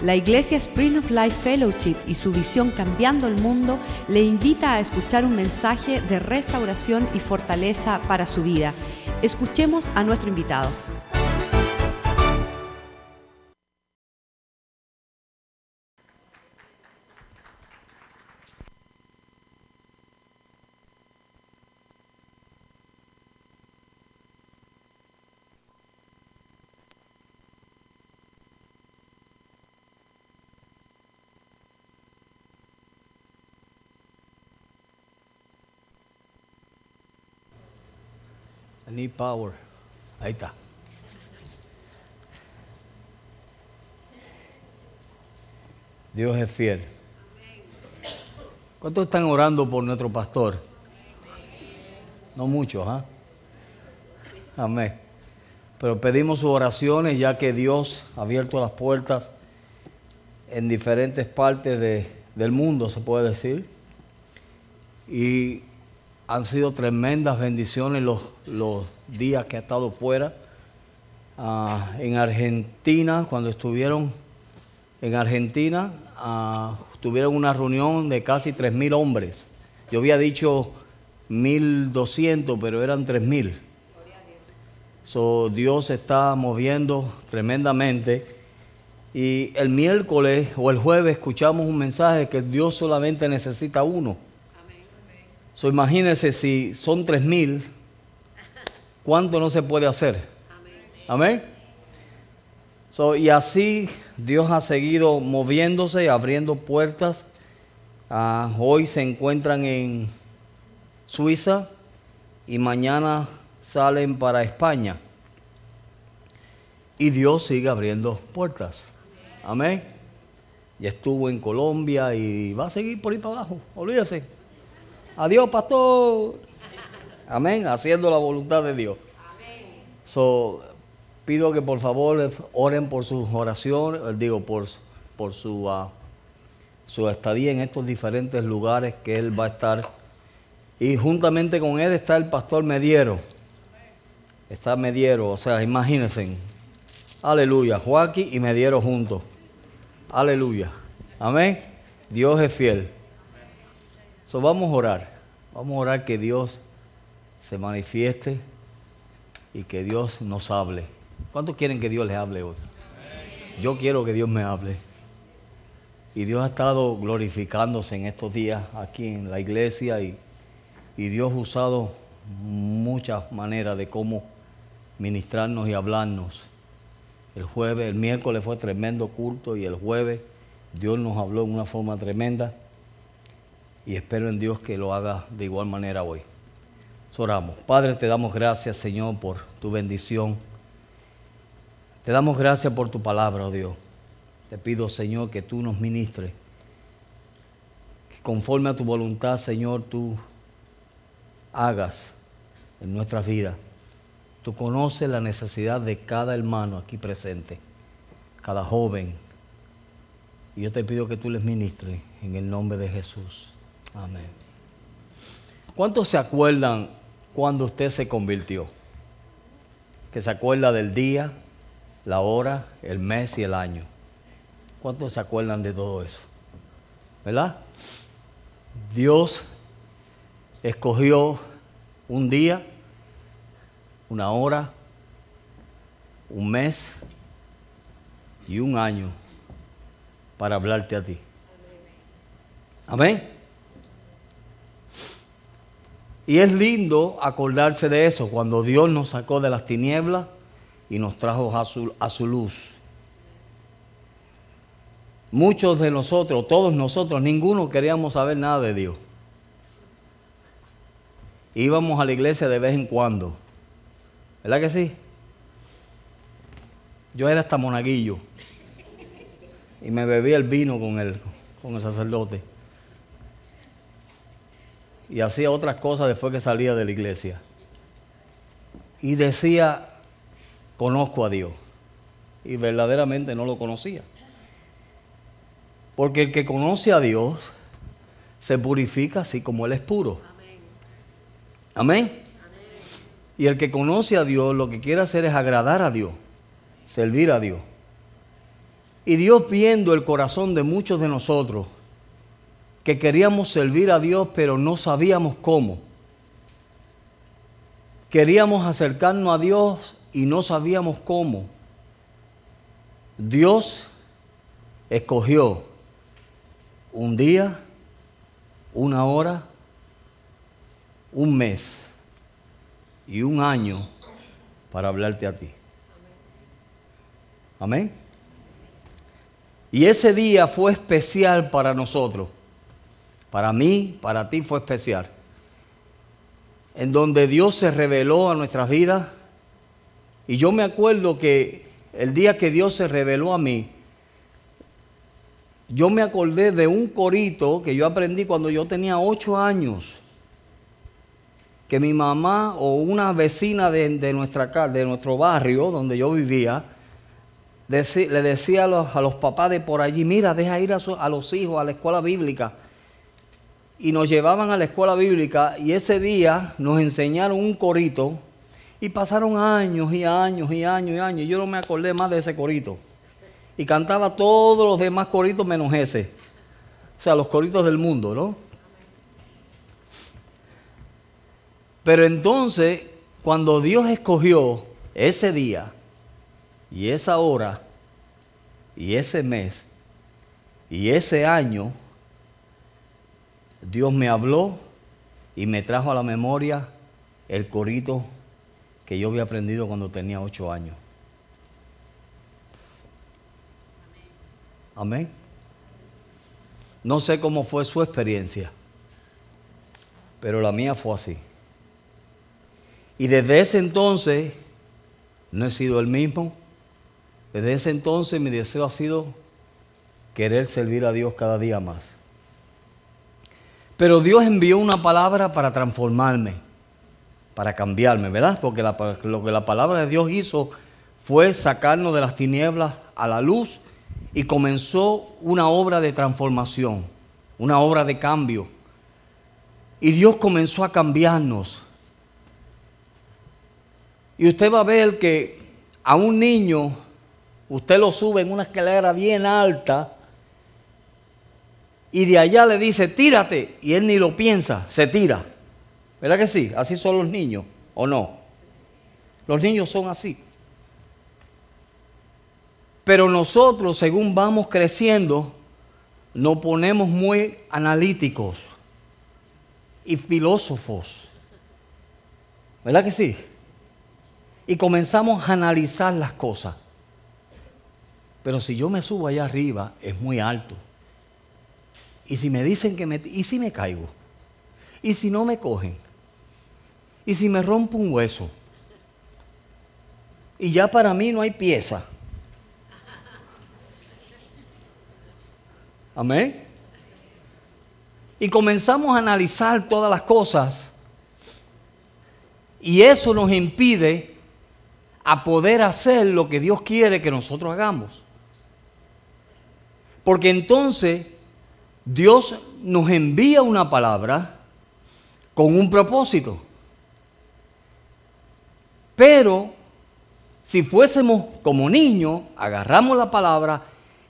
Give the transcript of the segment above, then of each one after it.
La Iglesia Spring of Life Fellowship y su visión Cambiando el Mundo le invita a escuchar un mensaje de restauración y fortaleza para su vida. Escuchemos a nuestro invitado. Power. Ahí está. Dios es fiel. ¿Cuántos están orando por nuestro pastor? No muchos, ¿ah? Amén. Pero pedimos sus oraciones ya que Dios ha abierto las puertas en diferentes partes de- del mundo, se puede decir. Y han sido tremendas bendiciones los, los días que ha estado fuera. Ah, en Argentina, cuando estuvieron en Argentina, ah, tuvieron una reunión de casi 3.000 hombres. Yo había dicho 1.200, pero eran 3.000. So, Dios está moviendo tremendamente. Y el miércoles o el jueves escuchamos un mensaje que Dios solamente necesita uno. So, imagínense si son tres mil, ¿cuánto no se puede hacer? Amén. So, y así Dios ha seguido moviéndose, abriendo puertas. Ah, hoy se encuentran en Suiza y mañana salen para España. Y Dios sigue abriendo puertas. Amén. Ya estuvo en Colombia y va a seguir por ahí para abajo. Olvídese. Adiós, pastor. Amén. Haciendo la voluntad de Dios. So, pido que por favor oren por sus oraciones, eh, digo, por, por su, ah, su estadía en estos diferentes lugares que él va a estar. Y juntamente con él está el pastor Mediero. Está Mediero, o sea, imagínense. Aleluya. Joaquín y Mediero juntos. Aleluya. Amén. Dios es fiel. So, vamos a orar. Vamos a orar que Dios se manifieste y que Dios nos hable. ¿Cuántos quieren que Dios les hable hoy? Yo quiero que Dios me hable. Y Dios ha estado glorificándose en estos días aquí en la iglesia y, y Dios ha usado muchas maneras de cómo ministrarnos y hablarnos. El jueves, el miércoles fue tremendo culto y el jueves Dios nos habló en una forma tremenda y espero en Dios que lo haga de igual manera hoy. Oramos. Padre, te damos gracias, Señor, por tu bendición. Te damos gracias por tu palabra, oh Dios. Te pido, Señor, que tú nos ministres. Que conforme a tu voluntad, Señor, tú hagas en nuestras vidas. Tú conoces la necesidad de cada hermano aquí presente, cada joven. Y yo te pido que tú les ministres en el nombre de Jesús. Amén. ¿Cuántos se acuerdan cuando usted se convirtió? Que se acuerda del día, la hora, el mes y el año. ¿Cuántos se acuerdan de todo eso? ¿Verdad? Dios escogió un día, una hora, un mes y un año para hablarte a ti. Amén. Y es lindo acordarse de eso, cuando Dios nos sacó de las tinieblas y nos trajo a su, a su luz. Muchos de nosotros, todos nosotros, ninguno queríamos saber nada de Dios. Íbamos a la iglesia de vez en cuando. ¿Verdad que sí? Yo era hasta monaguillo. Y me bebía el vino con el, con el sacerdote. Y hacía otras cosas después que salía de la iglesia. Y decía, conozco a Dios. Y verdaderamente no lo conocía. Porque el que conoce a Dios se purifica así como Él es puro. Amén. Y el que conoce a Dios lo que quiere hacer es agradar a Dios, servir a Dios. Y Dios viendo el corazón de muchos de nosotros, que queríamos servir a Dios pero no sabíamos cómo. Queríamos acercarnos a Dios y no sabíamos cómo. Dios escogió un día, una hora, un mes y un año para hablarte a ti. Amén. Y ese día fue especial para nosotros. Para mí, para ti fue especial. En donde Dios se reveló a nuestras vidas. Y yo me acuerdo que el día que Dios se reveló a mí, yo me acordé de un corito que yo aprendí cuando yo tenía ocho años que mi mamá o una vecina de, de nuestro barrio donde yo vivía le decía a los, papás de por allí, mira, deja ir a los hijos a la escuela bíblica. Y nos llevaban a la escuela bíblica y ese día nos enseñaron un corito y pasaron años y años y años y años. Yo no me acordé más de ese corito. Y cantaba todos los demás coritos menos ese. O sea, los coritos del mundo, ¿no? Pero entonces, cuando Dios escogió ese día y esa hora y ese mes y ese año, Dios me habló y me trajo a la memoria el corito que yo había aprendido cuando tenía ocho años. Amén. No sé cómo fue su experiencia, pero la mía fue así. Y desde ese entonces no he sido el mismo. Desde ese entonces mi deseo ha sido querer servir a Dios cada día más. Pero Dios envió una palabra para transformarme, para cambiarme, ¿verdad? Porque lo que la palabra de Dios hizo fue sacarnos de las tinieblas a la luz y comenzó una obra de transformación, una obra de cambio. Y Dios comenzó a cambiarnos. Y usted va a ver que a un niño, usted lo sube en una escalera bien alta y de allá le dice, tírate, y él ni lo piensa, se tira. ¿Verdad que sí? Así son los niños, ¿o no? Los niños son así. Pero nosotros, según vamos creciendo, nos ponemos muy analíticos y filósofos. ¿Verdad que sí? y comenzamos a analizar las cosas. Pero si yo me subo allá arriba, es muy alto. Y si me dicen que me... ¿Y si me caigo? ¿Y si no me cogen? ¿Y si me rompo un hueso? Y ya para mí no hay pieza. Amén. Y comenzamos a analizar todas las cosas. Y eso nos impide a poder hacer lo que Dios quiere que nosotros hagamos. Porque entonces Dios nos envía una palabra con un propósito. Pero si fuésemos como niños, agarramos la palabra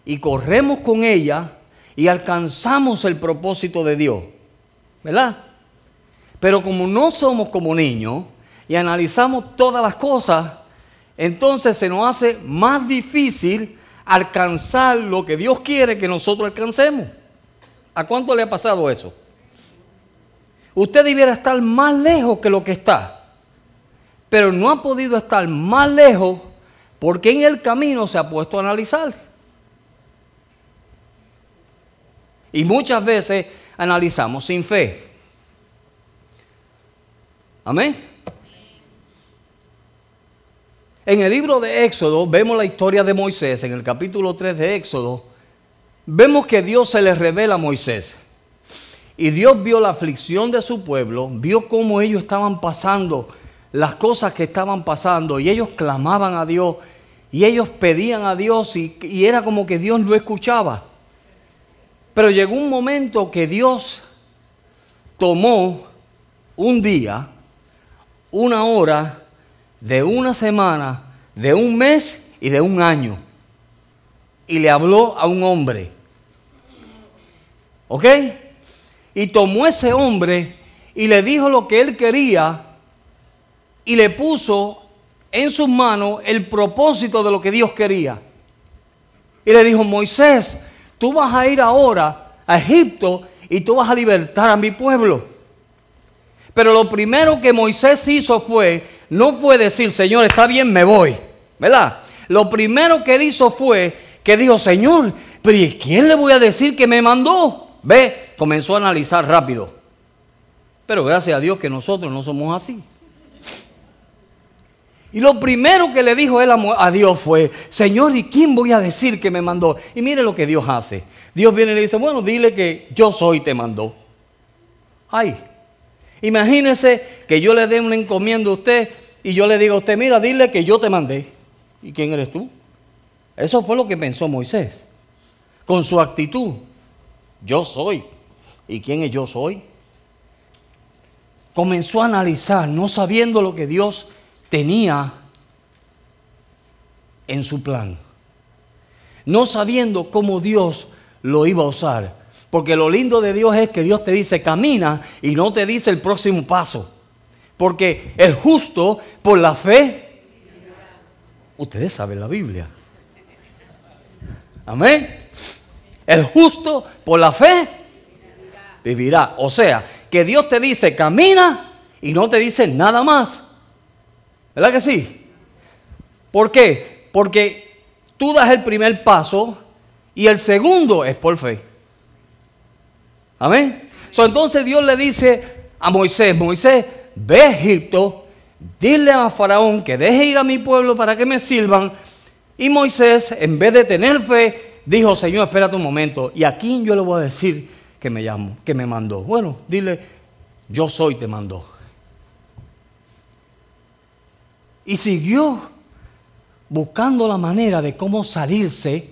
y corremos con ella y alcanzamos el propósito de Dios. ¿Verdad? Pero como no somos como niños y analizamos todas las cosas, entonces se nos hace más difícil alcanzar lo que Dios quiere que nosotros alcancemos. ¿A cuánto le ha pasado eso? Usted debiera estar más lejos que lo que está, pero no ha podido estar más lejos porque en el camino se ha puesto a analizar. Y muchas veces analizamos sin fe. Amén. En el libro de Éxodo vemos la historia de Moisés, en el capítulo 3 de Éxodo, vemos que Dios se le revela a Moisés. Y Dios vio la aflicción de su pueblo, vio cómo ellos estaban pasando, las cosas que estaban pasando, y ellos clamaban a Dios, y ellos pedían a Dios, y, y era como que Dios lo escuchaba. Pero llegó un momento que Dios tomó un día, una hora, de una semana, de un mes y de un año. y le habló a un hombre. ¿Ok? Y tomó ese hombre y le dijo lo que él quería y le puso en sus manos el propósito de lo que Dios quería. Y le dijo, Moisés, tú vas a ir ahora a Egipto y tú vas a libertar a mi pueblo. Pero lo primero que Moisés hizo fue, no fue decir, Señor, está bien, me voy, ¿verdad? Lo primero que él hizo fue que dijo, Señor, pero ¿y quién le voy a decir que me mandó? Ve, comenzó a analizar rápido. Pero gracias a Dios que nosotros no somos así. Y lo primero que le dijo él a Dios fue, Señor, ¿y quién voy a decir que me mandó? Y mire lo que Dios hace. Dios viene y le dice, bueno, dile que yo soy te mandó. Ay, imagínese que yo le dé una encomienda a usted y yo le digo a usted, mira, dile que yo te mandé. ¿Y quién eres tú? Eso fue lo que pensó Moisés. Con su actitud, yo soy. ¿Y quién es yo soy? Comenzó a analizar, no sabiendo lo que Dios tenía en su plan. No sabiendo cómo Dios lo iba a usar. Porque lo lindo de Dios es que Dios te dice camina y no te dice el próximo paso. Porque el justo por la fe, ustedes saben la Biblia. Amén. El justo por la fe vivirá. O sea, que Dios te dice camina y no te dice nada más. ¿Verdad que sí? ¿Por qué? Porque tú das el primer paso y el segundo es por fe. Amén. entonces Dios le dice a Moisés, Moisés, ve a Egipto, dile a Faraón que deje ir a mi pueblo para que me sirvan. Y Moisés, en vez de tener fe, dijo, Señor, espérate un momento. ¿Y a quién yo le voy a decir que me llamo, que me mandó? Bueno, dile, yo soy, te mandó. Y siguió buscando la manera de cómo salirse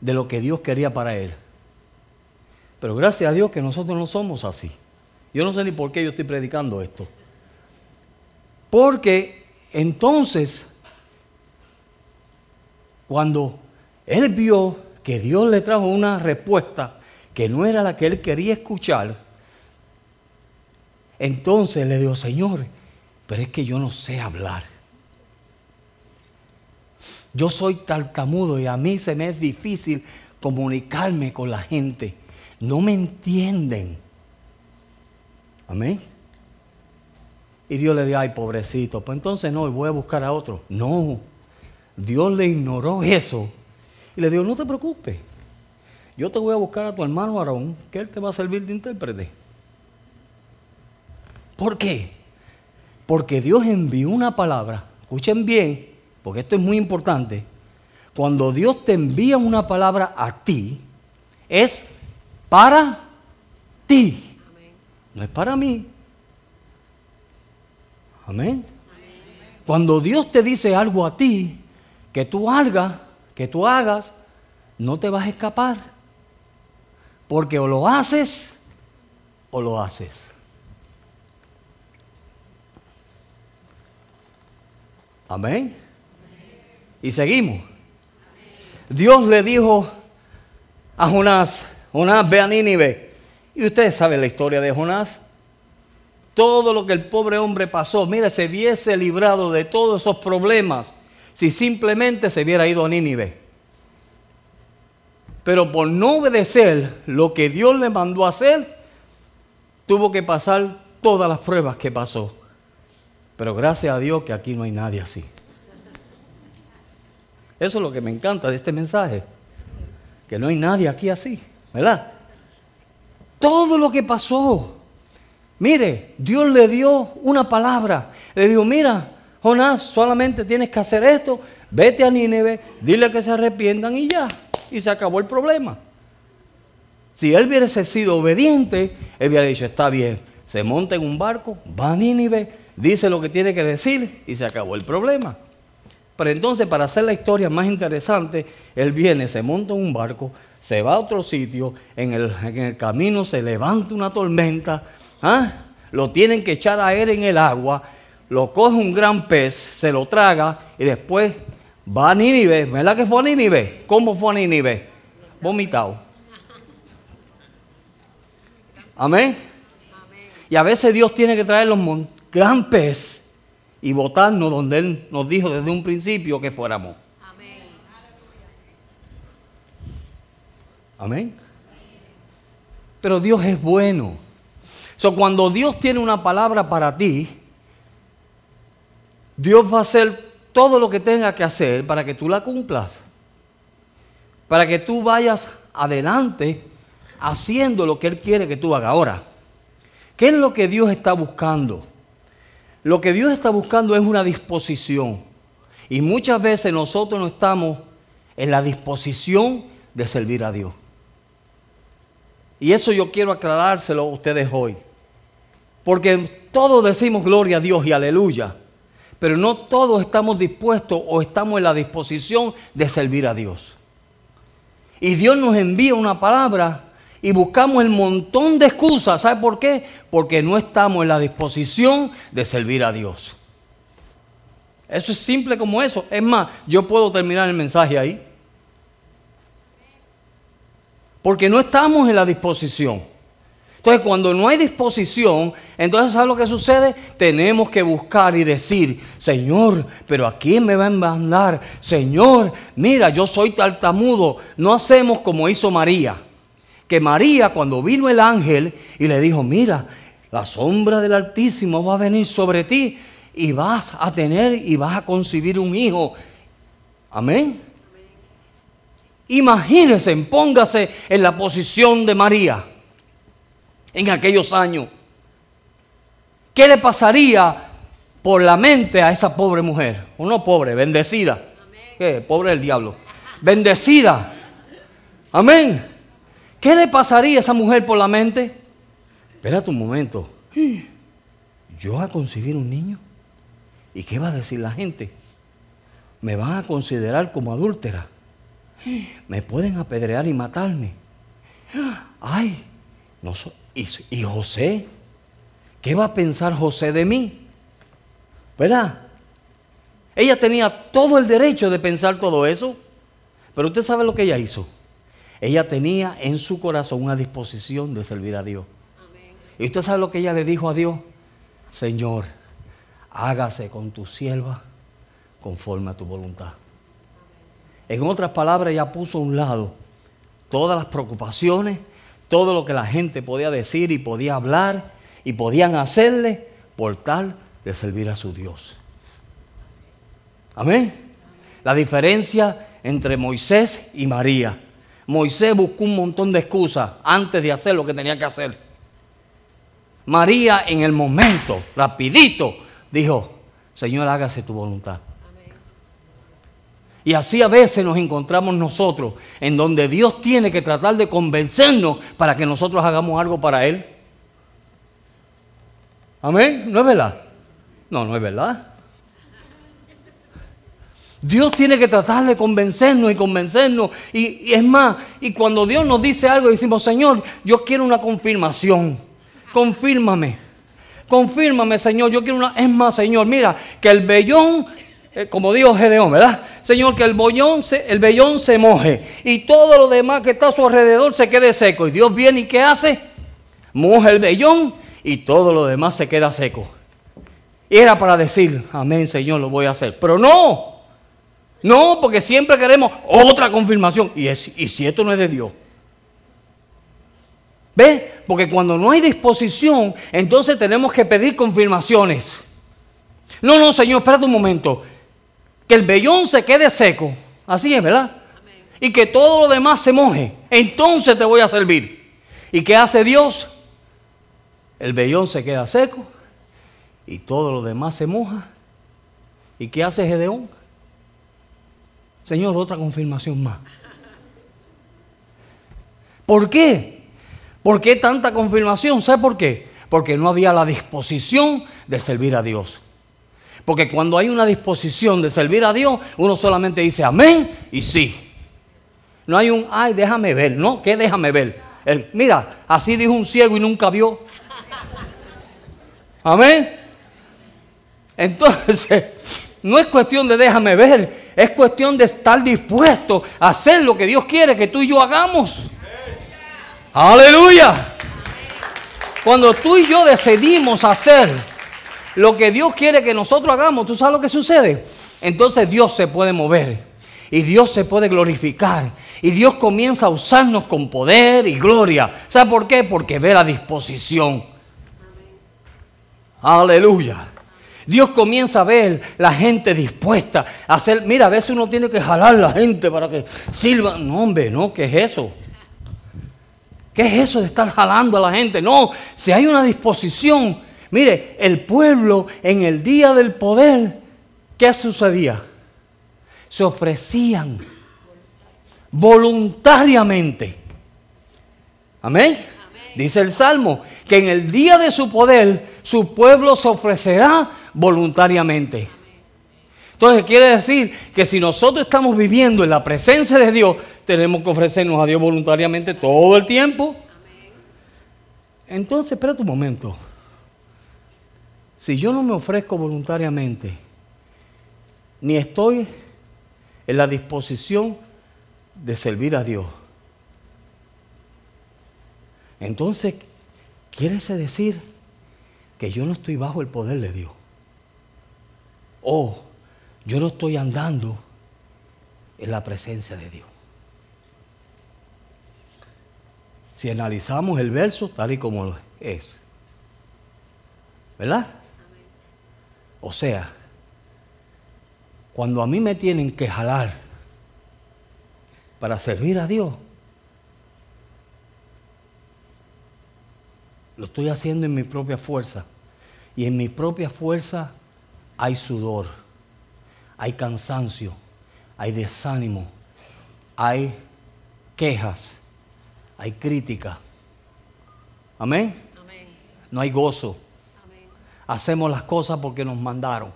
de lo que Dios quería para él. Pero gracias a Dios que nosotros no somos así. Yo no sé ni por qué yo estoy predicando esto. Porque entonces, cuando él vio que Dios le trajo una respuesta que no era la que él quería escuchar, entonces le dijo, Señor, pero es que yo no sé hablar. Yo soy tartamudo y a mí se me es difícil comunicarme con la gente. No me entienden. Amén. Y Dios le dijo, ay, pobrecito, pues entonces no, voy a buscar a otro. No, Dios le ignoró eso. Y le dijo, no te preocupes, yo te voy a buscar a tu hermano Aarón, que él te va a servir de intérprete. ¿Por qué? Porque Dios envió una palabra, escuchen bien, porque esto es muy importante, cuando Dios te envía una palabra a ti, es para ti, no es para mí. Amén. Cuando Dios te dice algo a ti, que tú hagas, que tú hagas, no te vas a escapar. Porque o lo haces o lo haces. Amén. Y seguimos. Dios le dijo a Jonás, Jonás ve a Nínive. Y ustedes saben la historia de Jonás. Todo lo que el pobre hombre pasó, mire, se hubiese librado de todos esos problemas si simplemente se hubiera ido a Nínive. Pero por no obedecer lo que Dios le mandó a hacer, tuvo que pasar todas las pruebas que pasó. Pero gracias a Dios que aquí no hay nadie así. Eso es lo que me encanta de este mensaje. Que no hay nadie aquí así, ¿verdad? Todo lo que pasó. Mire, Dios le dio una palabra. Le dijo, mira, Jonás, solamente tienes que hacer esto. Vete a Nínive, dile que se arrepientan y ya. Y se acabó el problema. Si él hubiese sido obediente, él hubiera dicho, está bien, se monta en un barco, va a Nínive, dice lo que tiene que decir y se acabó el problema. Pero entonces, para hacer la historia más interesante, él viene, se monta en un barco, se va a otro sitio, en el, camino se levanta una tormenta, ¿ah? lo tienen que echar a él en el agua, lo coge un gran pez, se lo traga y después Va a Nínive, ¿verdad que fue a Nínive? ¿Cómo fue a Nínive? Vomitado. Amén. Y a veces Dios tiene que traer los gran pez y botarnos donde Él nos dijo desde un principio que fuéramos. Amén. Pero Dios es bueno. So, cuando Dios tiene una palabra para ti, Dios va a hacer todo lo que tenga que hacer para que tú la cumplas. Para que tú vayas adelante haciendo lo que Él quiere que tú hagas. Ahora, ¿qué es lo que Dios está buscando? Lo que Dios está buscando es una disposición. Y muchas veces nosotros no estamos en la disposición de servir a Dios. Y eso yo quiero aclarárselo a ustedes hoy. Porque todos decimos gloria a Dios y aleluya. Pero no todos estamos dispuestos o estamos en la disposición de servir a Dios. Y Dios nos envía una palabra y buscamos el montón de excusas. ¿Sabe por qué? Porque no estamos en la disposición de servir a Dios. Eso es simple como eso. Es más, yo puedo terminar el mensaje ahí. Porque no estamos en la disposición. Entonces, cuando no hay disposición, entonces, ¿sabes lo que sucede? Tenemos que buscar y decir, Señor, pero ¿a quién me va a mandar? Señor, mira, yo soy tartamudo. No hacemos como hizo María que María cuando vino el ángel y le dijo, mira, la sombra del Altísimo va a venir sobre ti y vas a tener y vas a concebir un hijo. Amén. Imagínense, póngase en la posición de María en aquellos años. ¿Qué le pasaría por la mente a esa pobre mujer? O no pobre, bendecida. ¿Qué? Pobre del diablo. Bendecida. Amén. ¿Qué le pasaría a esa mujer por la mente? Espérate un momento. ¿Yo a concebir un niño? ¿Y qué va a decir la gente? Me van a considerar como adúltera. Me pueden apedrear y matarme. Ay, no ¿y, ¿y José? ¿Qué va a pensar José de mí? ¿Verdad? Ella tenía todo el derecho de pensar todo eso. Pero usted sabe lo que ella hizo. Ella tenía en su corazón una disposición de servir a Dios. Y usted sabe lo que ella le dijo a Dios. Señor, hágase con tu sierva conforme a tu voluntad. En otras palabras, ella puso a un lado todas las preocupaciones, todo lo que la gente podía decir y podía hablar y podían hacerle por tal de servir a su Dios. Amén. La diferencia entre Moisés y María. Moisés buscó un montón de excusas antes de hacer lo que tenía que hacer. María en el momento, rapidito, dijo, Señor, hágase tu voluntad. Y así a veces nos encontramos nosotros, en donde Dios tiene que tratar de convencernos para que nosotros hagamos algo para Él. Amén, ¿no es verdad? No, no es verdad. Dios tiene que tratar de convencernos y convencernos. Y, es más, y cuando Dios nos dice algo, decimos, Señor, yo quiero una confirmación. Confírmame. Confírmame, Señor. Yo quiero una. Es más, Señor, mira, que el vellón, eh, como dijo Gedeón, ¿verdad? Señor, que el, bollón el vellón se moje y todo lo demás que está a su alrededor se quede seco. Y Dios viene y ¿qué hace? Moja el vellón y todo lo demás se queda seco. Y era para decir, amén, Señor, lo voy a hacer. Pero no. No, porque siempre queremos otra confirmación. Y, y si esto no es de Dios. ¿Ve? Porque cuando no hay disposición, entonces tenemos que pedir confirmaciones. No, no, Señor, espérate un momento. Que el vellón se quede seco. Así es, ¿verdad? Y que todo lo demás se moje. Entonces te voy a servir. ¿Y qué hace Dios? El vellón se queda seco y todo lo demás se moja. ¿Y qué hace Gedeón? Señor, otra confirmación más. ¿Por qué? ¿Por qué tanta confirmación? ¿Sabe por qué? Porque no había la disposición de servir a Dios. Porque cuando hay una disposición de servir a Dios, uno solamente dice amén y sí. No hay un, ay, déjame ver, ¿no? ¿Qué déjame ver? mira, así dijo un ciego y nunca vio. Amén. Entonces, no es cuestión de déjame ver, es cuestión de estar dispuesto a hacer lo que Dios quiere que tú y yo hagamos. Aleluya. Cuando tú y yo decidimos hacer lo que Dios quiere que nosotros hagamos, ¿tú sabes lo que sucede? Entonces Dios se puede mover y Dios se puede glorificar y Dios comienza a usarnos con poder y gloria. ¿Sabe por qué? Porque ve la disposición. Aleluya. Dios comienza a ver la gente dispuesta a hacer. Mira, a veces uno tiene que jalar la gente para que sirva. No, hombre, no, ¿qué es eso? ¿Qué es eso de estar jalando a la gente? No, si hay una disposición. Mire, el pueblo en el día del poder, ¿qué sucedía? Se ofrecían voluntariamente. Amén. Dice el Salmo que en el día de su poder su pueblo se ofrecerá voluntariamente. Entonces quiere decir que si nosotros estamos viviendo en la presencia de Dios, tenemos que ofrecernos a Dios voluntariamente todo el tiempo. Entonces, espérate un momento. Si yo no me ofrezco voluntariamente, ni estoy en la disposición de servir a Dios, entonces, quiere decir que yo no estoy bajo el poder de Dios. O yo no estoy andando en la presencia de Dios. Si analizamos el verso tal y como es, ¿verdad? O sea, cuando a mí me tienen que jalar para servir a Dios, lo estoy haciendo en mi propia fuerza. Y en mi propia fuerza hay sudor, hay cansancio, hay desánimo, hay quejas, hay crítica. Amén. No hay gozo. Hacemos las cosas porque nos mandaron.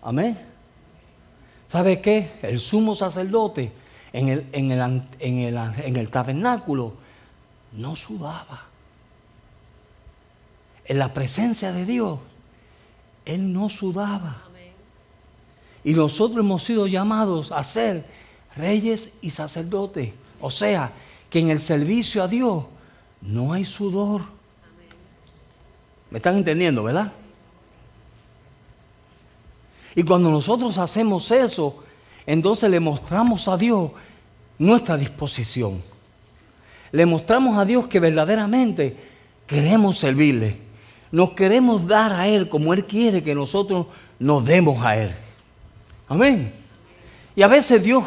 Amén. ¿Sabe qué? El sumo sacerdote en el, en el, en el, en el tabernáculo no sudaba. En la presencia de Dios, Él no sudaba. Y nosotros hemos sido llamados a ser reyes y sacerdotes. O sea, que en el servicio a Dios no hay sudor. ¿Me están entendiendo, verdad? Y cuando nosotros hacemos eso, entonces le mostramos a Dios nuestra disposición. Le mostramos a Dios que verdaderamente queremos servirle. Nos queremos dar a Él como Él quiere que nosotros nos demos a Él. Amén. Y a veces Dios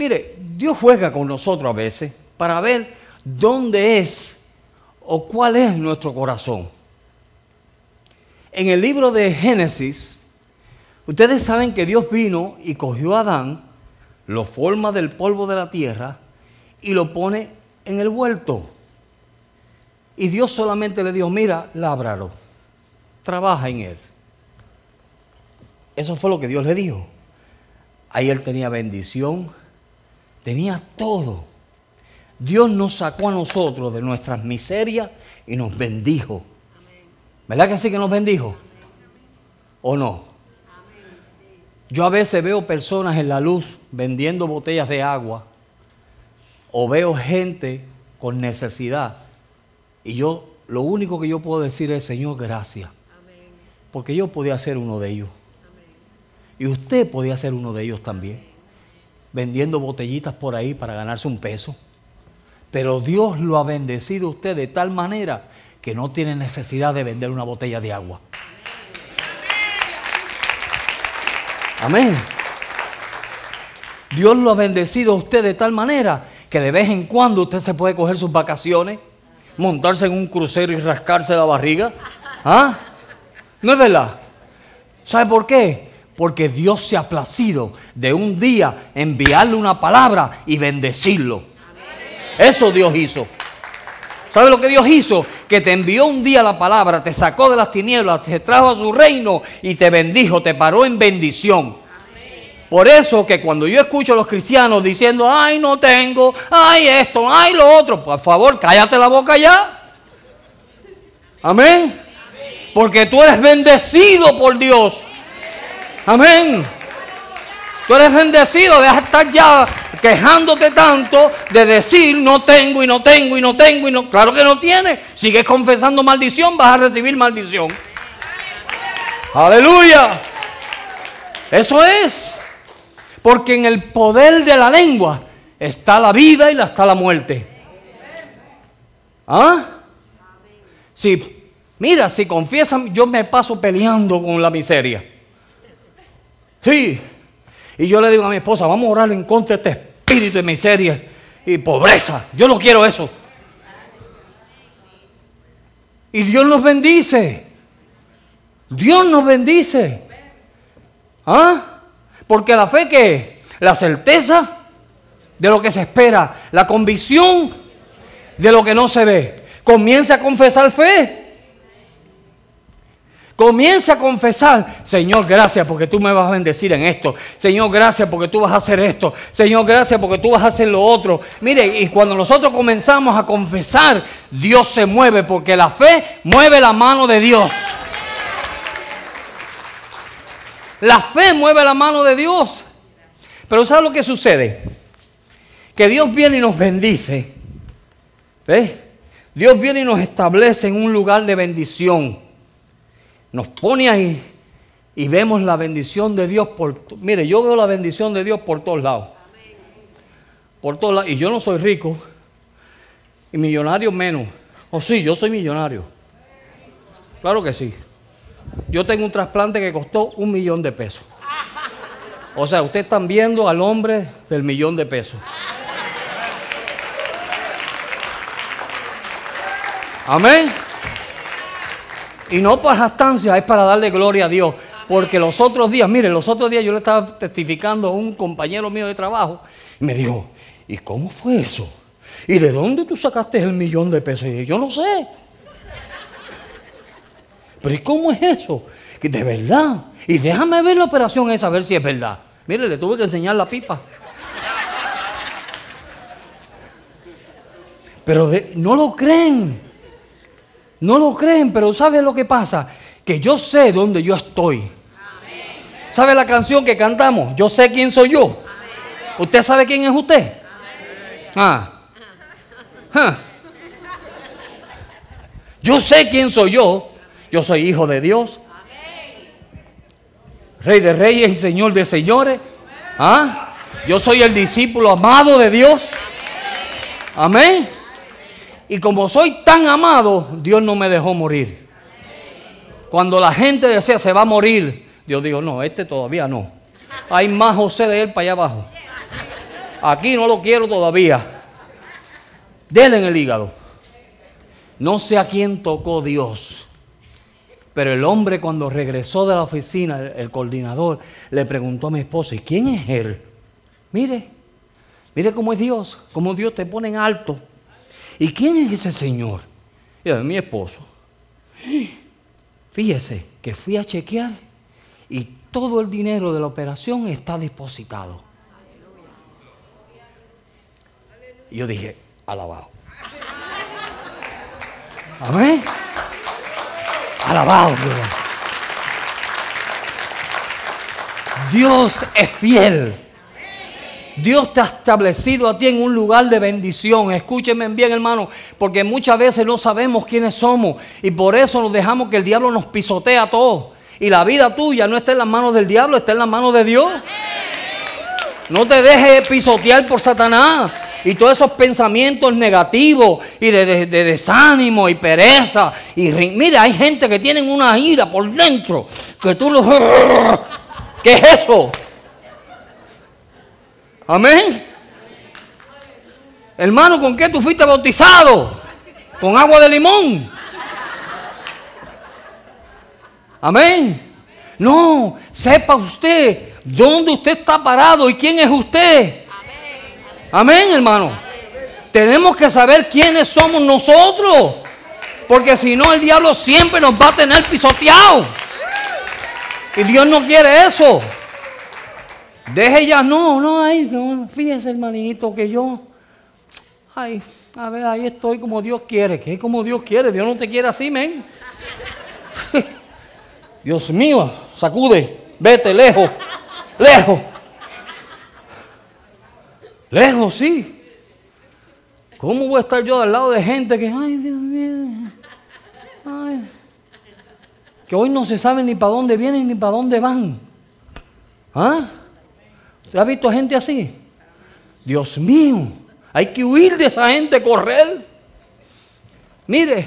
Mire, Dios juega con nosotros a veces para ver dónde es o cuál es nuestro corazón. En el libro de Génesis, ustedes saben que Dios vino y cogió a Adán, lo forma del polvo de la tierra y lo pone en el huerto. Y Dios solamente le dijo, mira, lábralo, trabaja en él. Eso fue lo que Dios le dijo. Ahí él tenía bendición, tenía todo. Dios nos sacó a nosotros de nuestras miserias y nos bendijo. ¿Verdad que sí que nos bendijo? ¿O no? Yo a veces veo personas en la luz vendiendo botellas de agua o veo gente con necesidad y yo lo único que yo puedo decir es, Señor, gracias. Porque yo podía ser uno de ellos. Y usted podía ser uno de ellos también vendiendo botellitas por ahí para ganarse un peso. Pero Dios lo ha bendecido a usted de tal manera que no tiene necesidad de vender una botella de agua. Amén. Dios lo ha bendecido a usted de tal manera que de vez en cuando usted se puede coger sus vacaciones, montarse en un crucero y rascarse la barriga. ¿Ah? ¿No es verdad? ¿Sabe por qué? porque Dios se ha placido de un día enviarle una palabra y bendecirlo. Eso Dios hizo. ¿Sabe lo que Dios hizo? Que te envió un día la palabra, te sacó de las tinieblas, te trajo a su reino y te bendijo, te paró en bendición. Por eso que cuando yo escucho a los cristianos diciendo, ay, no tengo, ay, esto, ay, lo otro, por favor, cállate la boca ya. Amén. Porque tú eres bendecido por Dios. Amén. Tú eres bendecido, deja de estar ya quejándote tanto de decir no tengo y no tengo y no tengo y no. Claro que no tienes. Sigues confesando maldición, vas a recibir maldición. Aleluya. Eso es. Porque en el poder de la lengua está la vida y está la muerte. ¿Ah? Si, mira, si confiesan, yo me paso peleando con la miseria. Sí. Y yo le digo a mi esposa, vamos a orar en contra de este espíritu de miseria y pobreza. Yo no quiero eso. Y Dios nos bendice. Dios nos bendice. ¿Ah? Porque la fe que la certeza de lo que se espera, la convicción de lo que no se ve. Comienza a confesar fe. Comienza a confesar, Señor, gracias porque tú me vas a bendecir en esto. Señor, gracias porque tú vas a hacer esto. Señor, gracias porque tú vas a hacer lo otro. Mire, y cuando nosotros comenzamos a confesar, Dios se mueve porque la fe mueve la mano de Dios. La fe mueve la mano de Dios. Pero ¿sabes lo que sucede? Que Dios viene y nos bendice. ¿Ves? Dios viene y nos establece en un lugar de bendición nos pone ahí y vemos la bendición de Dios por... Mire, yo veo la bendición de Dios por todos lados. Por todos lados. Y yo no soy rico. Y millonario menos. O oh, sí, yo soy millonario. Claro que sí. Yo tengo un trasplante que costó un millón de pesos. O sea, ustedes están viendo al hombre del millón de pesos. Amén. Y no para estancia, es para darle gloria a Dios. Porque los otros días, mire, los otros días yo le estaba testificando a un compañero mío de trabajo y me dijo, ¿y cómo fue eso? ¿Y de dónde tú sacaste el millón de pesos? Y yo, no sé. Pero ¿y cómo es eso? Que de verdad. Y déjame ver la operación esa, a ver si es verdad. Mire, le tuve que enseñar la pipa. Pero no lo creen. No lo creen, pero ¿sabe lo que pasa? Que yo sé dónde yo estoy. ¿Sabe la canción que cantamos? Yo sé quién soy yo. ¿Usted sabe quién es usted? Ah. Yo sé quién soy yo. Yo soy hijo de Dios. Rey de reyes y señor de señores. ¿Ah? Yo soy el discípulo amado de Dios. Amén. Y como soy tan amado, Dios no me dejó morir. Cuando la gente decía se va a morir, Dios dijo, no, este todavía no. Hay más José de él para allá abajo. Aquí no lo quiero todavía. Denle en el hígado. No sé a quién tocó Dios. Pero el hombre cuando regresó de la oficina, el, coordinador, le preguntó a mi esposa, ¿y quién es él? Mire, mire cómo es Dios, cómo Dios te pone en alto. ¿Y quién es ese señor? Y mi esposo. Fíjese que fui a chequear y todo el dinero de la operación está depositado. Y yo dije, alabado. Amén. Alabado. Dios es fiel. Dios te ha establecido a ti en un lugar de bendición. Escúcheme bien, hermano, porque muchas veces no sabemos quiénes somos y por eso nos dejamos que el diablo nos pisotee a todos. Y la vida tuya no está en las manos del diablo, está en las manos de Dios. No te dejes pisotear por Satanás y todos esos pensamientos negativos y de, desánimo y pereza. Y mira, hay gente que tienen una ira por dentro que tú lo... ¿Qué es eso? Amén. Hermano, ¿con qué tú fuiste bautizado? Con agua de limón. Amén. No, sepa usted dónde usted está parado y quién es usted. Amén, hermano. Tenemos que saber quiénes somos nosotros. Porque si no, el diablo siempre nos va a tener pisoteado. Y Dios no quiere eso. Deje ya, no, no, ahí, no, fíjese hermanito que yo, ay, a ver, ahí estoy como Dios quiere, que como Dios quiere, Dios no te quiere así, men. Dios mío, sacude, vete lejos, lejos. Lejos, sí. ¿Cómo voy a estar yo al lado de gente que, ay, Dios mío, ay, que hoy no se sabe ni para dónde vienen ni para dónde van? ¿Ah? ¿Usted ha visto gente así? Dios mío, hay que huir de esa gente, correr. Mire,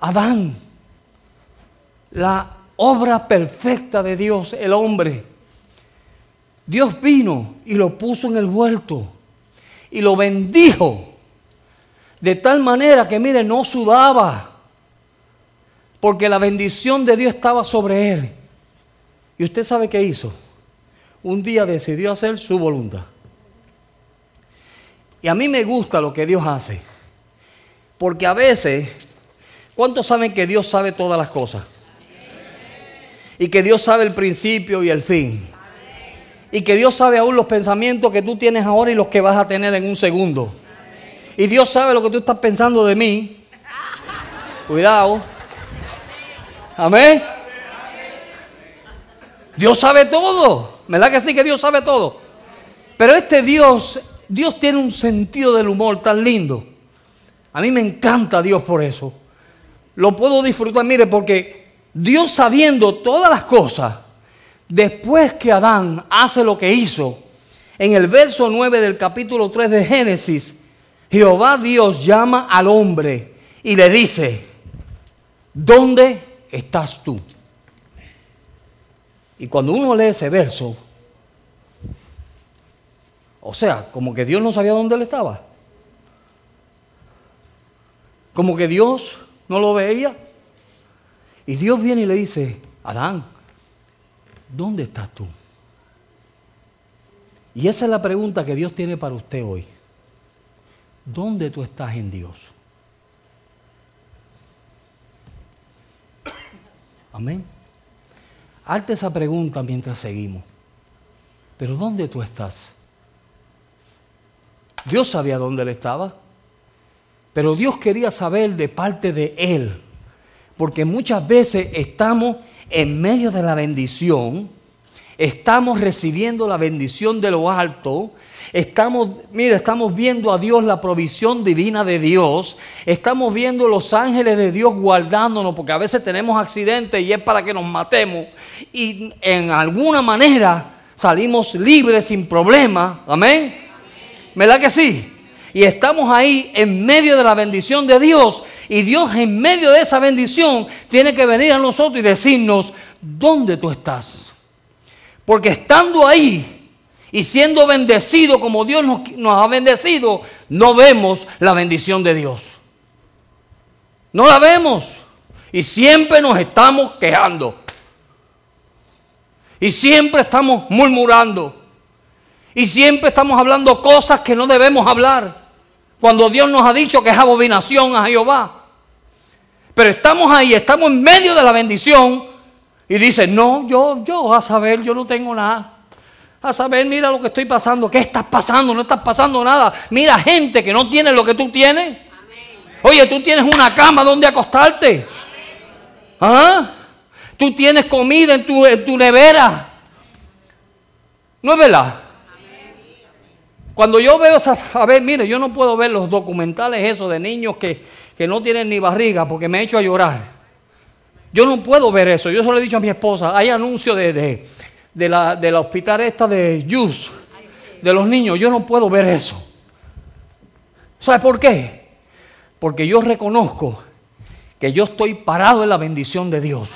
Adán, la obra perfecta de Dios, el hombre. Dios vino y lo puso en el vuelto y lo bendijo de tal manera que, mire, no sudaba porque la bendición de Dios estaba sobre él. ¿Y usted sabe qué hizo? Un día decidió hacer su voluntad. Y a mí me gusta lo que Dios hace. Porque a veces, ¿cuántos saben que Dios sabe todas las cosas? Y que Dios sabe el principio y el fin. Y que Dios sabe aún los pensamientos que tú tienes ahora y los que vas a tener en un segundo. Y Dios sabe lo que tú estás pensando de mí. Cuidado. Amén. Dios sabe todo. ¿Verdad que sí que Dios sabe todo? Pero este Dios, Dios tiene un sentido del humor tan lindo. A mí me encanta Dios por eso. Lo puedo disfrutar, mire, porque Dios sabiendo todas las cosas, después que Adán hace lo que hizo, en el verso 9 del capítulo 3 de Génesis, Jehová Dios llama al hombre y le dice, ¿dónde estás tú? Y cuando uno lee ese verso, o sea, como que Dios no sabía dónde él estaba. Como que Dios no lo veía. Y Dios viene y le dice, Adán, ¿dónde estás tú? Y esa es la pregunta que Dios tiene para usted hoy. ¿Dónde tú estás en Dios? Amén. Hazte esa pregunta mientras seguimos. Pero ¿dónde tú estás? Dios sabía dónde él estaba. Pero Dios quería saber de parte de él. Porque muchas veces estamos en medio de la bendición, estamos recibiendo la bendición de lo alto, Estamos, mira, estamos viendo a Dios, la provisión divina de Dios. Estamos viendo los ángeles de Dios guardándonos, porque a veces tenemos accidentes y es para que nos matemos. Y en alguna manera salimos libres sin problema. Amén. ¿Verdad que sí? Y estamos ahí en medio de la bendición de Dios. Y Dios en medio de esa bendición tiene que venir a nosotros y decirnos, ¿dónde tú estás? Porque estando ahí, y siendo bendecido como Dios nos, ha bendecido, no vemos la bendición de Dios. No la vemos. Y siempre nos estamos quejando. Y siempre estamos murmurando. Y siempre estamos hablando cosas que no debemos hablar. Cuando Dios nos ha dicho que es abominación a Jehová. Pero estamos ahí, estamos en medio de la bendición. Y dice, no, yo, yo, a saber, yo no tengo nada a saber, mira lo que estoy pasando, ¿qué estás pasando? No estás pasando nada. Mira gente que no tiene lo que tú tienes. Oye, tú tienes una cama donde acostarte. ¿Ah? Tú tienes comida en tu, en tu nevera. ¿No es verdad? Cuando yo veo esa, a ver, mire, yo no puedo ver los documentales esos de niños que, que no tienen ni barriga porque me he hecho a llorar. Yo no puedo ver eso. Yo se lo he dicho a mi esposa. Hay anuncios de, de, de la, de la hospital esta de Yus, de los niños, yo no puedo ver eso. ¿Sabe por qué? Porque yo reconozco que yo estoy parado en la bendición de Dios.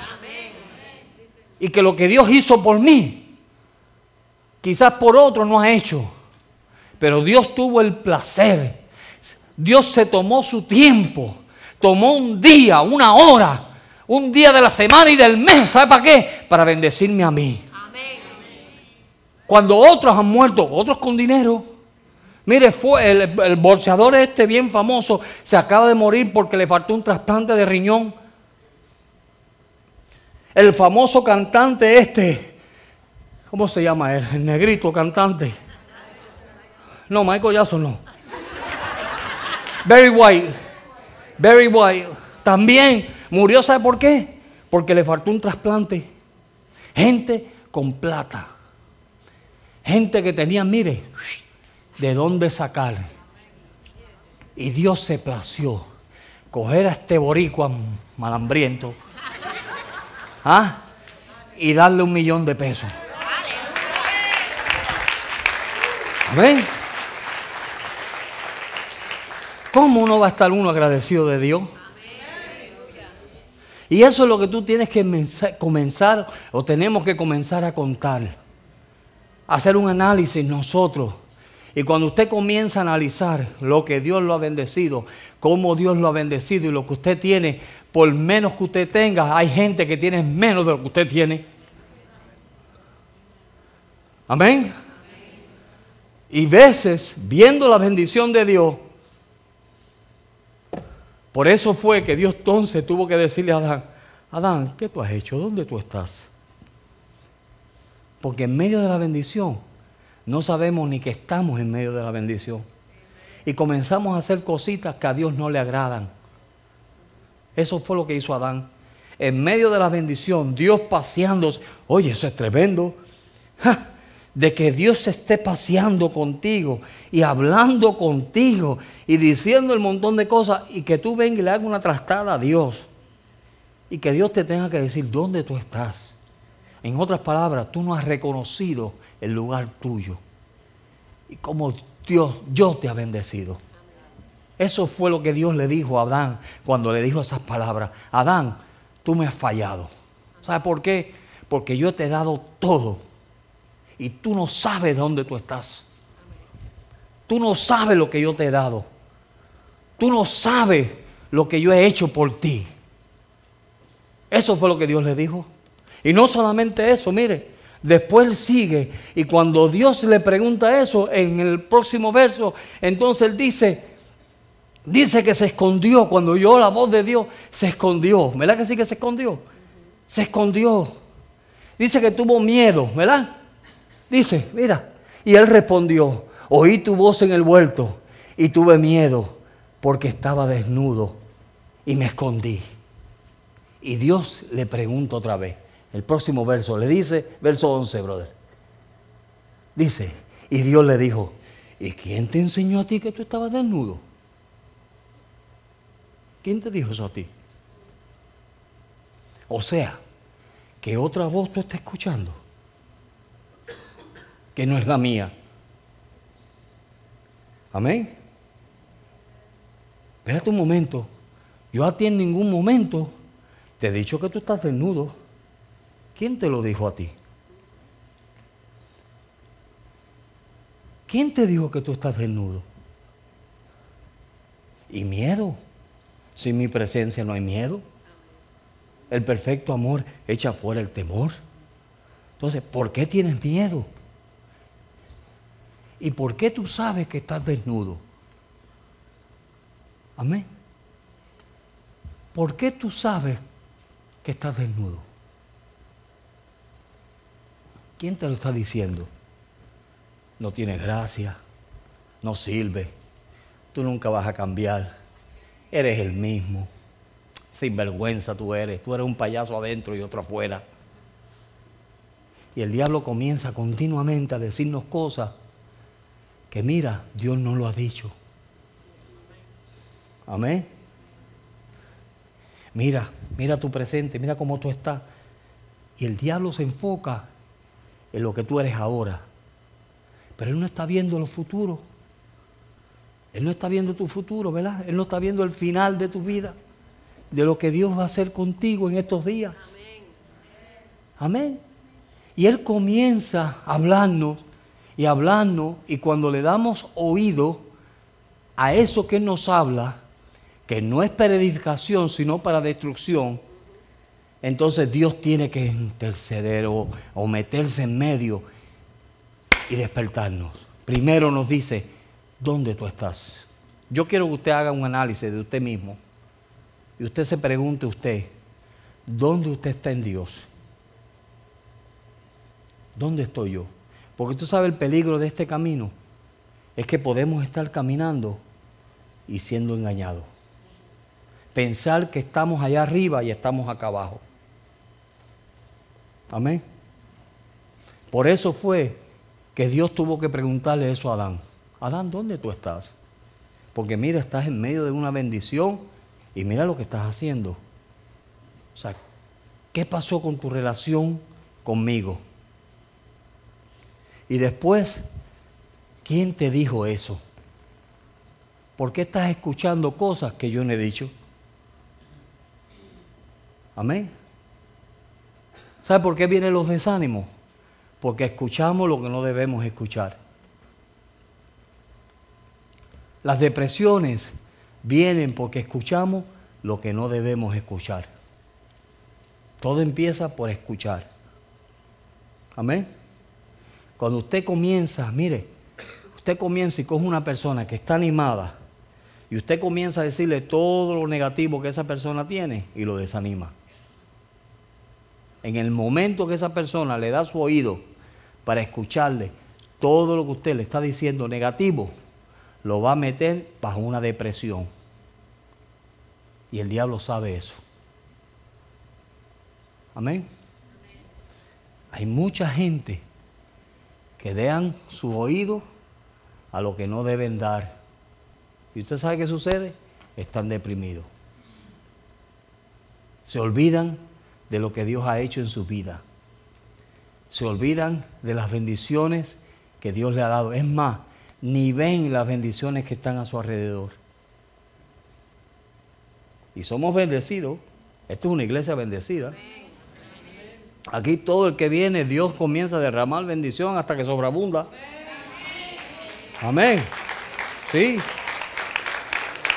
Y que lo que Dios hizo por mí, quizás por otro no ha hecho. Pero Dios tuvo el placer. Dios se tomó su tiempo. Tomó un día, una hora, un día de la semana y del mes. ¿Sabe para qué? Para bendecirme a mí. Cuando otros han muerto, otros con dinero. Mire, fue el, el bolseador este bien famoso, se acaba de morir porque le faltó un trasplante de riñón. El famoso cantante este, ¿cómo se llama él? El negrito cantante. No, Michael Jackson no. Barry White. Barry White. También Murió, ¿sabe por qué? Porque le faltó un trasplante. Gente con plata. Gente que tenía, mire, de dónde sacar. Y Dios se plació coger a este boricua malambriento ¿ah? y darle un millón de pesos. Amén. ¿Cómo no va a estar uno agradecido de Dios? Y eso es lo que tú tienes que comenzar o tenemos que comenzar a contar. Hacer un análisis nosotros. Y cuando usted comienza a analizar lo que Dios lo ha bendecido, cómo Dios lo ha bendecido y lo que usted tiene, por menos que usted tenga, hay gente que tiene menos de lo que usted tiene. Amén. Y veces, viendo la bendición de Dios, por eso fue que Dios entonces tuvo que decirle a Adán, Adán, ¿qué tú has hecho? ¿Dónde tú estás? Porque en medio de la bendición no sabemos ni que estamos en medio de la bendición. Y comenzamos a hacer cositas que a Dios no le agradan. Eso fue lo que hizo Adán. En medio de la bendición, Dios paseándose. Oye, eso es tremendo de que Dios se esté paseando contigo y hablando contigo y diciendo el montón de cosas y que tú vengas y le hagas una trastada a Dios y que Dios te tenga que decir dónde tú estás. En otras palabras, tú no has reconocido el lugar tuyo y como Dios, yo te ha bendecido. Eso fue lo que Dios le dijo a Adán cuando le dijo esas palabras. Adán, tú me has fallado. ¿Sabes por qué? Porque yo te he dado todo y tú no sabes dónde tú estás. Tú no sabes lo que yo te he dado. Tú no sabes lo que yo he hecho por ti. Eso fue lo que Dios le dijo. Y no solamente eso, mire, después sigue. Y cuando Dios le pregunta eso en el próximo verso, entonces él dice, dice que se escondió. Cuando oyó la voz de Dios, se escondió. ¿Verdad que sí que se escondió? Se escondió. Dice que tuvo miedo, ¿verdad? Dice, mira. Y él respondió, oí tu voz en el vuelto y tuve miedo porque estaba desnudo y me escondí. Y Dios le pregunta otra vez, el próximo verso, le dice, verso 11, brother. Dice, y Dios le dijo, ¿y quién te enseñó a ti que tú estabas desnudo? ¿Quién te dijo eso a ti? O sea, que otra voz tú estás escuchando que no es la mía. Amén. Espérate un momento. Yo a ti en ningún momento te he dicho que tú estás desnudo. ¿Quién te lo dijo a ti? ¿Quién te dijo que tú estás desnudo? Y miedo. Sin mi presencia no hay miedo. El perfecto amor echa fuera el temor. Entonces, ¿por qué tienes miedo? ¿Y por qué tú sabes que estás desnudo? Amén. ¿Por qué tú sabes que estás desnudo? ¿Quién te lo está diciendo? No tienes gracia, no sirve, tú nunca vas a cambiar, eres el mismo, sin vergüenza tú eres, tú eres un payaso adentro y otro afuera. Y el diablo comienza continuamente a decirnos cosas que mira, Dios no lo ha dicho. Amén. Mira, mira tu presente, mira cómo tú estás. Y el diablo se enfoca en lo que tú eres ahora. Pero Él no está viendo lo futuro. Él no está viendo tu futuro, ¿verdad? Él no está viendo el final de tu vida, de lo que Dios va a hacer contigo en estos días. Amén. Y Él comienza a hablarnos y hablando, y cuando le damos oído a eso que nos habla, que no es para edificación, sino para destrucción, entonces Dios tiene que interceder o, meterse en medio y despertarnos. Primero nos dice, ¿dónde tú estás? Yo quiero que usted haga un análisis de usted mismo y usted se pregunte usted, ¿dónde usted está en Dios? ¿Dónde estoy yo? Porque tú sabes el peligro de este camino. Es que podemos estar caminando y siendo engañados. pensar que estamos allá arriba y estamos acá abajo. Amén. Por eso fue que Dios tuvo que preguntarle eso a Adán. Adán, ¿dónde tú estás? Porque mira, estás en medio de una bendición y mira lo que estás haciendo. O sea, ¿qué pasó con tu relación conmigo? Y después, ¿quién te dijo eso? ¿Por qué estás escuchando cosas que yo no he dicho? Amén. ¿Sabe por qué vienen los desánimos? Porque escuchamos lo que no debemos escuchar. Las depresiones vienen porque escuchamos lo que no debemos escuchar. Todo empieza por escuchar. Amén. Cuando usted comienza, mire, usted comienza y coge una persona que está animada y usted comienza a decirle todo lo negativo que esa persona tiene y lo desanima. En el momento que esa persona le da su oído para escucharle todo lo que usted le está diciendo negativo, lo va a meter bajo una depresión. Y el diablo sabe eso. Amén. Hay mucha gente que dean su oído a lo que no deben dar. ¿Y usted sabe qué sucede? Están deprimidos. Se olvidan de lo que Dios ha hecho en su vida. Se olvidan de las bendiciones que Dios le ha dado. Es más, ni ven las bendiciones que están a su alrededor. Y somos bendecidos. Esto es una iglesia bendecida. Aquí todo el que viene, Dios comienza a derramar bendición hasta que sobreabunda. Amén. Sí.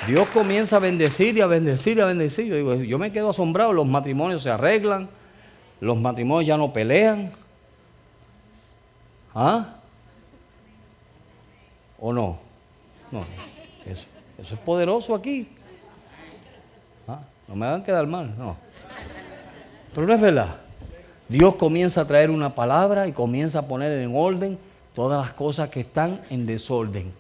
Dios comienza a bendecir y a bendecir y a bendecir. Yo, digo, yo me quedo asombrado, los matrimonios se arreglan, los matrimonios ya no pelean. ¿Ah? ¿O no? No, eso, es poderoso aquí. ¿Ah? No me hagan quedar mal, no. Pero no es verdad. Dios comienza a traer una palabra y comienza a poner en orden todas las cosas que están en desorden.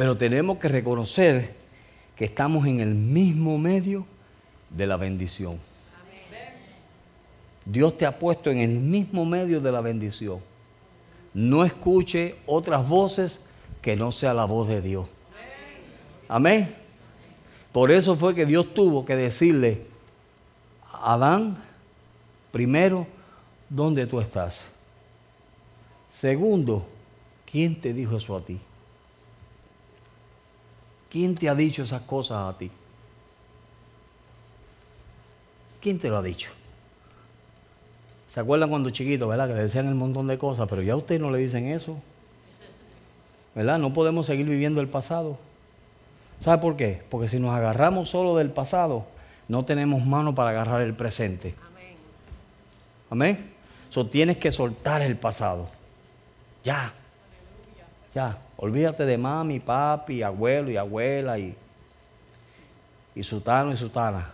Pero tenemos que reconocer que estamos en el mismo medio de la bendición. Dios te ha puesto en el mismo medio de la bendición. No escuche otras voces que no sea la voz de Dios. Amén. Por eso fue que Dios tuvo que decirle, Adán, primero, ¿dónde tú estás? Segundo, ¿quién te dijo eso a ti? ¿Quién te ha dicho esas cosas a ti? ¿Quién te lo ha dicho? ¿Se acuerdan cuando chiquitos, verdad? Que le decían un montón de cosas, pero ya a usted no le dicen eso. ¿Verdad? No podemos seguir viviendo el pasado. ¿Sabe por qué? Porque si nos agarramos solo del pasado, no tenemos mano para agarrar el presente. Amén. Amén. So, tienes que soltar el pasado. Ya. Ya. Olvídate de mami, papi, abuelo y abuela y, y sutano y sutana.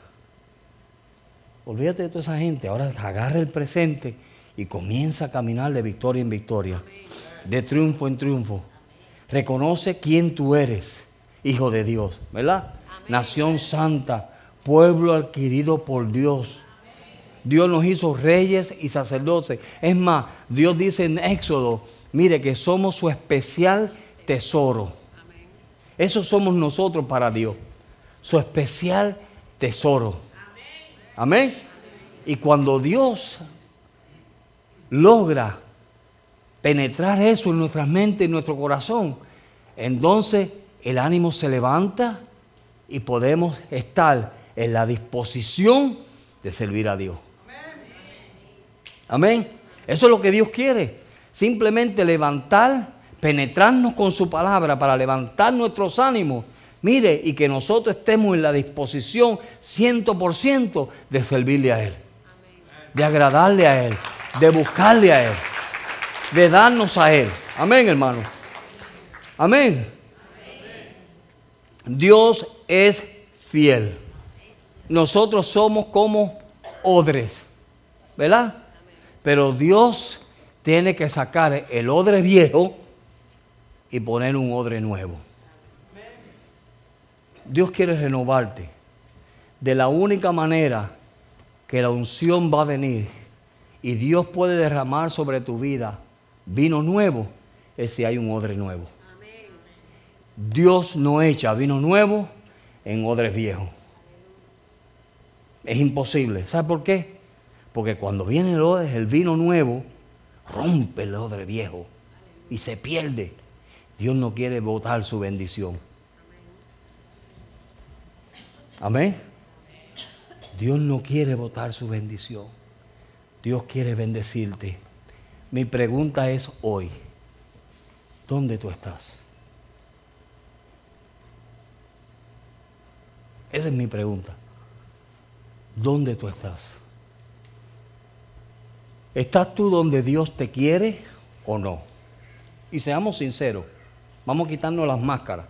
Olvídate de toda esa gente. Ahora agarra el presente y comienza a caminar de victoria en victoria, de triunfo en triunfo. Reconoce quién tú eres, hijo de Dios, ¿verdad? Nación santa, pueblo adquirido por Dios. Dios nos hizo reyes y sacerdotes. Es más, Dios dice en Éxodo, mire que somos su especial tesoro. Eso somos nosotros para Dios, su especial tesoro. Amén. Y cuando Dios logra penetrar eso en nuestra mente, en nuestro corazón, entonces el ánimo se levanta y podemos estar en la disposición de servir a Dios. Amén. Eso es lo que Dios quiere. Simplemente levantar penetrarnos con su palabra para levantar nuestros ánimos. Mire, y que nosotros estemos en la disposición ciento por ciento de servirle a Él, de agradarle a Él, de buscarle a Él, de darnos a Él. Amén, hermano. Amén. Dios es fiel. Nosotros somos como odres, ¿verdad? Pero Dios tiene que sacar el odre viejo y poner un odre nuevo. Dios quiere renovarte. De la única manera que la unción va a venir y Dios puede derramar sobre tu vida vino nuevo es si hay un odre nuevo. Dios no echa vino nuevo en odres viejos. Es imposible. ¿Sabe por qué? Porque cuando viene el, odre, el vino nuevo, rompe el odre viejo y se pierde. Dios no quiere botar su bendición. Amén. Dios no quiere botar su bendición. Dios quiere bendecirte. Mi pregunta es hoy, ¿dónde tú estás? Esa es mi pregunta. ¿Dónde tú estás? ¿Estás tú donde Dios te quiere o no? Y seamos sinceros, vamos a quitarnos las máscaras,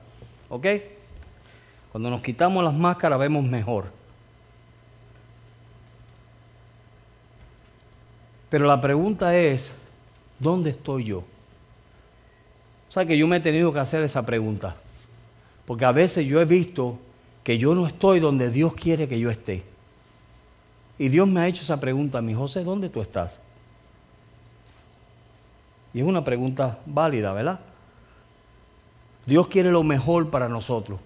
¿ok? Cuando nos quitamos las máscaras vemos mejor. Pero la pregunta es, ¿dónde estoy yo? O sea que yo me he tenido que hacer esa pregunta. Porque a veces yo he visto que yo no estoy donde Dios quiere que yo esté. Y Dios me ha hecho esa pregunta mí, José, ¿dónde tú estás? Y es una pregunta válida, ¿verdad? Dios quiere lo mejor para nosotros.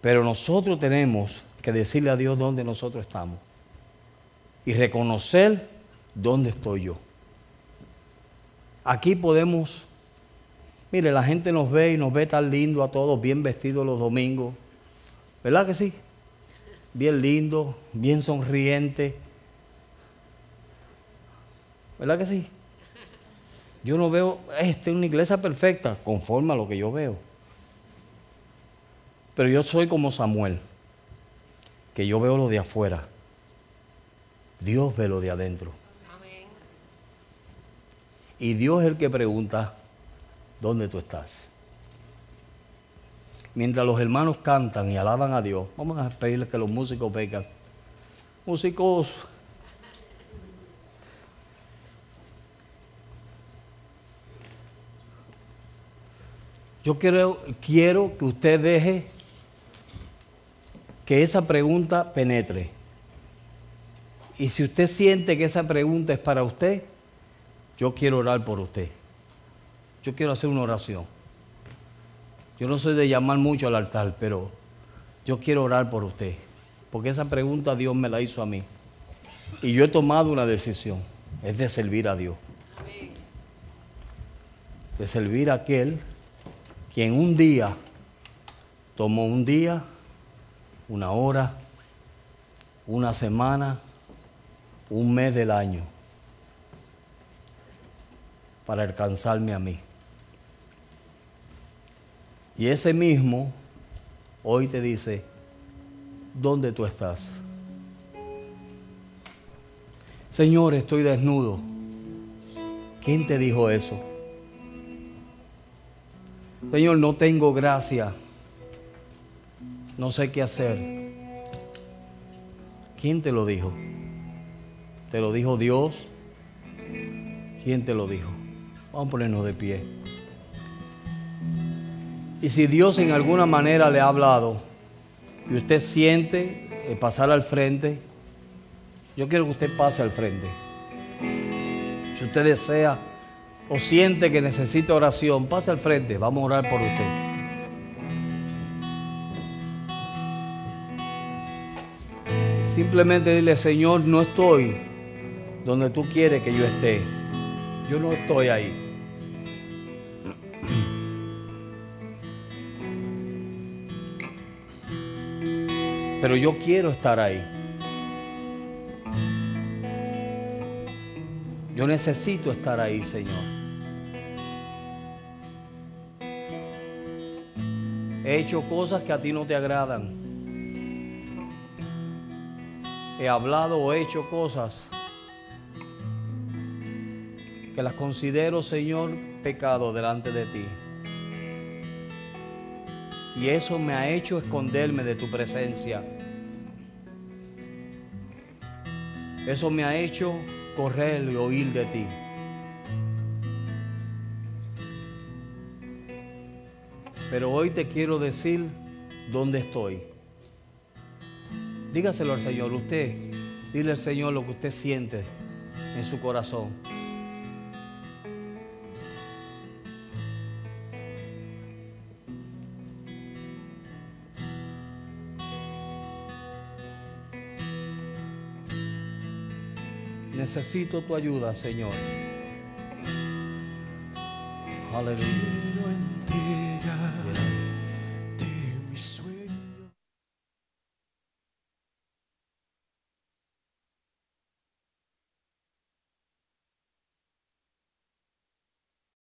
Pero nosotros tenemos que decirle a Dios dónde nosotros estamos. Y reconocer dónde estoy yo. Aquí podemos, mire, la gente nos ve y nos ve tan lindo a todos, bien vestidos los domingos. ¿Verdad que sí? Bien lindo, bien sonriente. ¿Verdad que sí? Yo no veo, este es una iglesia perfecta, conforme a lo que yo veo. Pero yo soy como Samuel, que yo veo lo de afuera. Dios ve lo de adentro. Y Dios es el que pregunta, ¿dónde tú estás? Mientras los hermanos cantan y alaban a Dios, vamos a pedirles que los músicos vengan. Músicos, yo quiero, quiero que usted deje que esa pregunta penetre. Y si usted siente que esa pregunta es para usted, yo quiero orar por usted. Yo quiero hacer una oración. Yo no soy de llamar mucho al altar, pero yo quiero orar por usted. Porque esa pregunta Dios me la hizo a mí. Y yo he tomado una decisión. Es de servir a Dios. De servir a aquel quien un día tomó un día, una hora, una semana, un mes del año para alcanzarme a mí. Y ese mismo hoy te dice, ¿dónde tú estás? Señor, estoy desnudo. ¿Quién te dijo eso? Señor, no tengo gracia. No sé qué hacer. ¿Quién te lo dijo? ¿Te lo dijo Dios? ¿Quién te lo dijo? Vamos a ponernos de pie. Y si Dios en alguna manera le ha hablado y usted siente eh, pasar al frente, yo quiero que usted pase al frente. Si usted desea o siente que necesita oración, pase al frente, vamos a orar por usted. Simplemente dile, Señor, no estoy donde tú quieres que yo esté. Yo no estoy ahí. Pero yo quiero estar ahí. Yo necesito estar ahí, Señor. He hecho cosas que a ti no te agradan. He hablado o hecho cosas que las considero, Señor, pecado delante de ti. Y eso me ha hecho esconderme de tu presencia. Eso me ha hecho correr y oír de ti. Pero hoy te quiero decir ¿dónde estoy? Dígaselo al Señor, usted, dile al Señor lo que usted siente en su corazón. Necesito tu ayuda, Señor. Aleluya.